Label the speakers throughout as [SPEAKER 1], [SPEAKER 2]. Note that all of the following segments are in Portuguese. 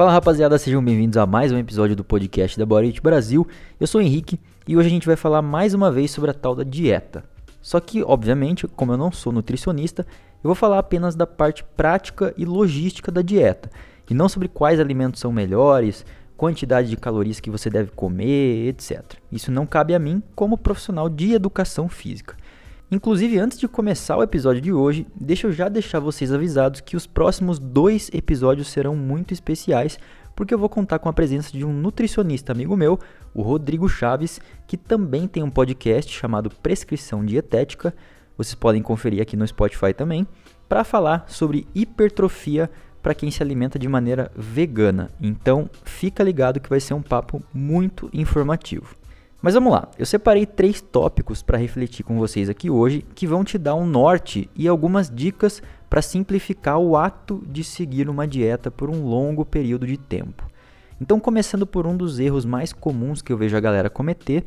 [SPEAKER 1] Fala rapaziada, sejam bem-vindos a mais um episódio do podcast da Body Brasil. Eu sou o Henrique e hoje a gente vai falar mais uma vez sobre a tal da dieta. Só que, obviamente, como eu não sou nutricionista, eu vou falar apenas da parte prática e logística da dieta e não sobre quais alimentos são melhores, quantidade de calorias que você deve comer, etc. Isso não cabe a mim como profissional de educação física. Inclusive, antes de começar o episódio de hoje, deixa eu já deixar vocês avisados que os próximos dois episódios serão muito especiais, porque eu vou contar com a presença de um nutricionista amigo meu, o Rodrigo Chaves, que também tem um podcast chamado Prescrição Dietética. Vocês podem conferir aqui no Spotify também, para falar sobre hipertrofia para quem se alimenta de maneira vegana. Então, fica ligado que vai ser um papo muito informativo. Mas vamos lá, eu separei três tópicos para refletir com vocês aqui hoje que vão te dar um norte e algumas dicas para simplificar o ato de seguir uma dieta por um longo período de tempo. Então, começando por um dos erros mais comuns que eu vejo a galera cometer,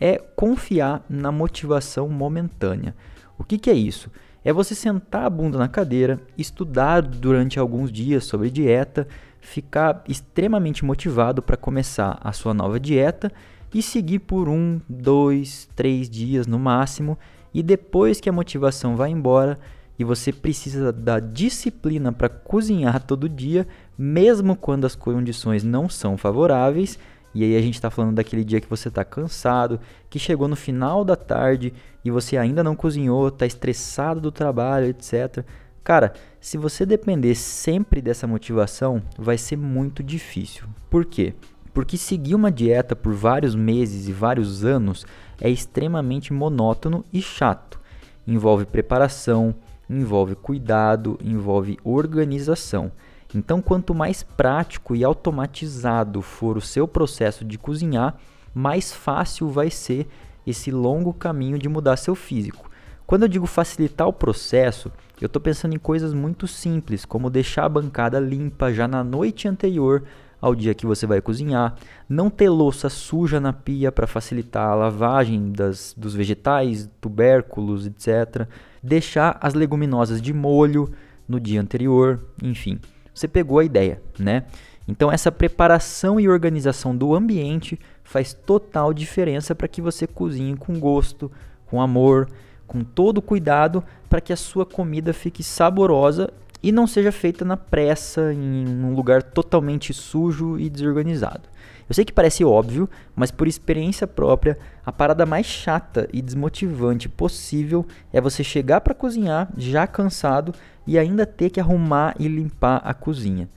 [SPEAKER 1] é confiar na motivação momentânea. O que, que é isso? é você sentar a bunda na cadeira, estudar durante alguns dias sobre dieta, ficar extremamente motivado para começar a sua nova dieta e seguir por um, dois, três dias no máximo. E depois que a motivação vai embora e você precisa da disciplina para cozinhar todo dia, mesmo quando as condições não são favoráveis, e aí a gente está falando daquele dia que você está cansado, que chegou no final da tarde e você ainda não cozinhou, está estressado do trabalho, etc. Cara, se você depender sempre dessa motivação, vai ser muito difícil. Por quê? Porque seguir uma dieta por vários meses e vários anos é extremamente monótono e chato. Envolve preparação, envolve cuidado, envolve organização. Então, quanto mais prático e automatizado for o seu processo de cozinhar, mais fácil vai ser esse longo caminho de mudar seu físico. Quando eu digo facilitar o processo, eu estou pensando em coisas muito simples, como deixar a bancada limpa já na noite anterior ao dia que você vai cozinhar, não ter louça suja na pia para facilitar a lavagem das, dos vegetais, tubérculos, etc. Deixar as leguminosas de molho no dia anterior, enfim. Você pegou a ideia, né? Então essa preparação e organização do ambiente faz total diferença para que você cozinhe com gosto, com amor, com todo cuidado para que a sua comida fique saborosa e não seja feita na pressa em um lugar totalmente sujo e desorganizado. Eu sei que parece óbvio, mas por experiência própria, a parada mais chata e desmotivante possível é você chegar para cozinhar já cansado e ainda ter que arrumar e limpar a cozinha.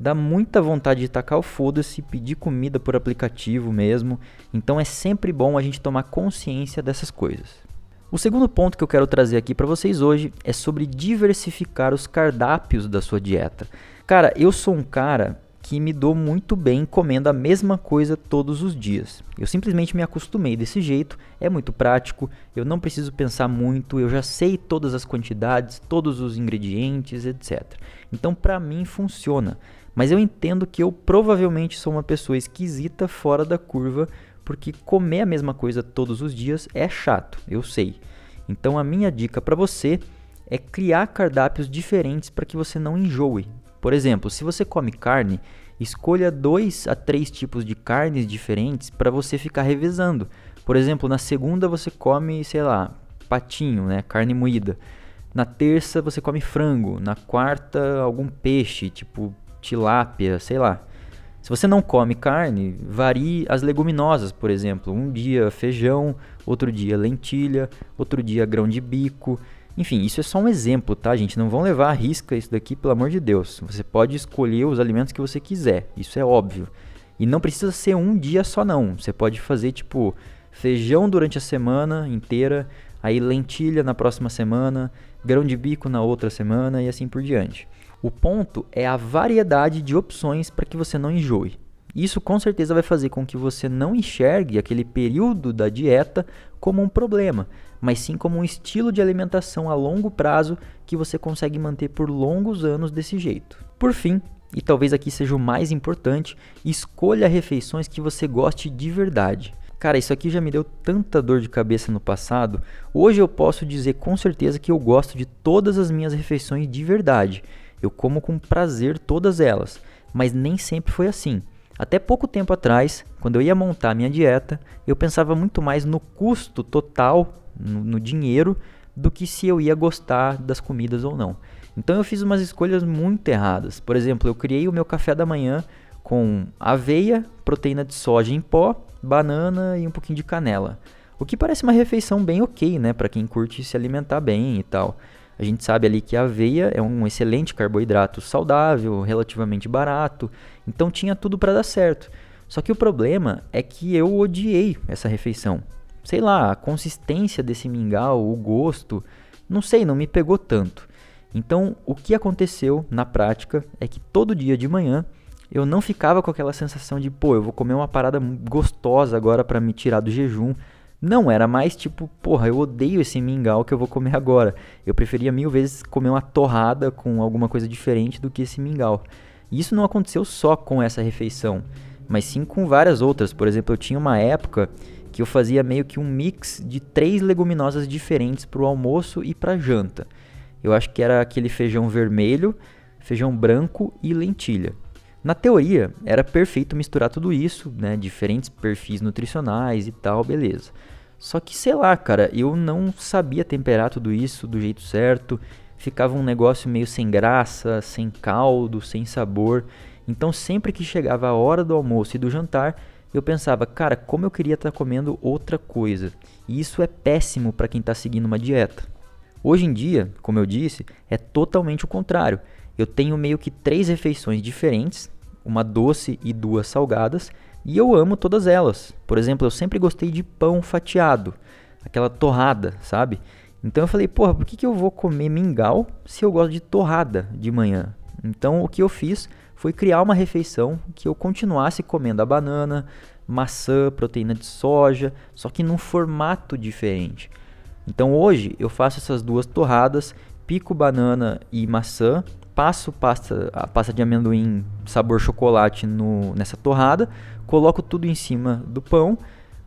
[SPEAKER 1] Dá muita vontade de tacar o foda-se, pedir comida por aplicativo mesmo, então é sempre bom a gente tomar consciência dessas coisas. O segundo ponto que eu quero trazer aqui para vocês hoje é sobre diversificar os cardápios da sua dieta. Cara, eu sou um cara que me dou muito bem comendo a mesma coisa todos os dias. Eu simplesmente me acostumei desse jeito, é muito prático, eu não preciso pensar muito, eu já sei todas as quantidades, todos os ingredientes, etc. Então para mim funciona, mas eu entendo que eu provavelmente sou uma pessoa esquisita fora da curva, porque comer a mesma coisa todos os dias é chato, eu sei. Então a minha dica para você é criar cardápios diferentes para que você não enjoe, por exemplo, se você come carne, escolha dois a três tipos de carnes diferentes para você ficar revezando. Por exemplo, na segunda você come, sei lá, patinho, né, carne moída. Na terça você come frango, na quarta algum peixe, tipo tilápia, sei lá. Se você não come carne, varie as leguminosas, por exemplo. Um dia feijão, outro dia lentilha, outro dia grão de bico. Enfim, isso é só um exemplo, tá, gente? Não vão levar a risca isso daqui, pelo amor de Deus. Você pode escolher os alimentos que você quiser, isso é óbvio. E não precisa ser um dia só, não. Você pode fazer, tipo, feijão durante a semana inteira, aí lentilha na próxima semana, grão de bico na outra semana e assim por diante. O ponto é a variedade de opções para que você não enjoe. Isso com certeza vai fazer com que você não enxergue aquele período da dieta como um problema, mas sim como um estilo de alimentação a longo prazo que você consegue manter por longos anos desse jeito. Por fim, e talvez aqui seja o mais importante, escolha refeições que você goste de verdade. Cara, isso aqui já me deu tanta dor de cabeça no passado. Hoje eu posso dizer com certeza que eu gosto de todas as minhas refeições de verdade. Eu como com prazer todas elas mas nem sempre foi assim. Até pouco tempo atrás, quando eu ia montar minha dieta, eu pensava muito mais no custo total, no, no dinheiro, do que se eu ia gostar das comidas ou não. Então eu fiz umas escolhas muito erradas. Por exemplo, eu criei o meu café da manhã com aveia, proteína de soja em pó, banana e um pouquinho de canela. O que parece uma refeição bem ok, né, para quem curte se alimentar bem e tal. A gente sabe ali que a aveia é um excelente carboidrato saudável, relativamente barato, então tinha tudo para dar certo. Só que o problema é que eu odiei essa refeição. Sei lá, a consistência desse mingau, o gosto, não sei, não me pegou tanto. Então, o que aconteceu na prática é que todo dia de manhã eu não ficava com aquela sensação de, pô, eu vou comer uma parada gostosa agora para me tirar do jejum. Não, era mais tipo, porra, eu odeio esse mingau que eu vou comer agora. Eu preferia mil vezes comer uma torrada com alguma coisa diferente do que esse mingau. E isso não aconteceu só com essa refeição, mas sim com várias outras. Por exemplo, eu tinha uma época que eu fazia meio que um mix de três leguminosas diferentes para o almoço e para janta. Eu acho que era aquele feijão vermelho, feijão branco e lentilha. Na teoria, era perfeito misturar tudo isso, né, diferentes perfis nutricionais e tal, beleza. Só que, sei lá, cara, eu não sabia temperar tudo isso do jeito certo. Ficava um negócio meio sem graça, sem caldo, sem sabor. Então, sempre que chegava a hora do almoço e do jantar, eu pensava, cara, como eu queria estar tá comendo outra coisa. E isso é péssimo para quem está seguindo uma dieta. Hoje em dia, como eu disse, é totalmente o contrário. Eu tenho meio que três refeições diferentes, uma doce e duas salgadas, e eu amo todas elas. Por exemplo, eu sempre gostei de pão fatiado, aquela torrada, sabe? Então eu falei, porra, por que, que eu vou comer mingau se eu gosto de torrada de manhã? Então o que eu fiz foi criar uma refeição que eu continuasse comendo a banana, maçã, proteína de soja, só que num formato diferente. Então hoje eu faço essas duas torradas, pico banana e maçã passo pasta, a pasta de amendoim sabor chocolate no, nessa torrada, coloco tudo em cima do pão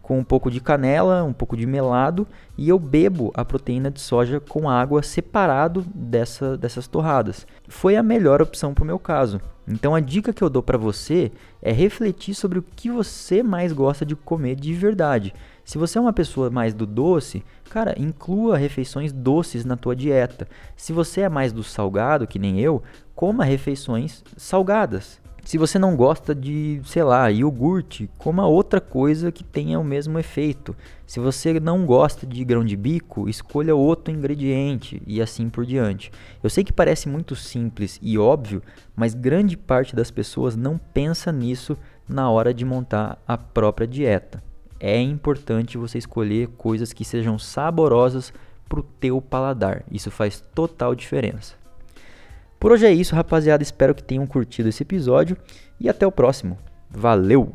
[SPEAKER 1] com um pouco de canela, um pouco de melado e eu bebo a proteína de soja com água separado dessa, dessas torradas. Foi a melhor opção para o meu caso. Então a dica que eu dou para você é refletir sobre o que você mais gosta de comer de verdade. Se você é uma pessoa mais do doce, cara, inclua refeições doces na tua dieta. Se você é mais do salgado, que nem eu, coma refeições salgadas. Se você não gosta de, sei lá, iogurte, coma outra coisa que tenha o mesmo efeito. Se você não gosta de grão de bico, escolha outro ingrediente e assim por diante. Eu sei que parece muito simples e óbvio, mas grande parte das pessoas não pensa nisso na hora de montar a própria dieta. É importante você escolher coisas que sejam saborosas para o teu paladar. Isso faz total diferença. Por hoje é isso, rapaziada. Espero que tenham curtido esse episódio e até o próximo. Valeu!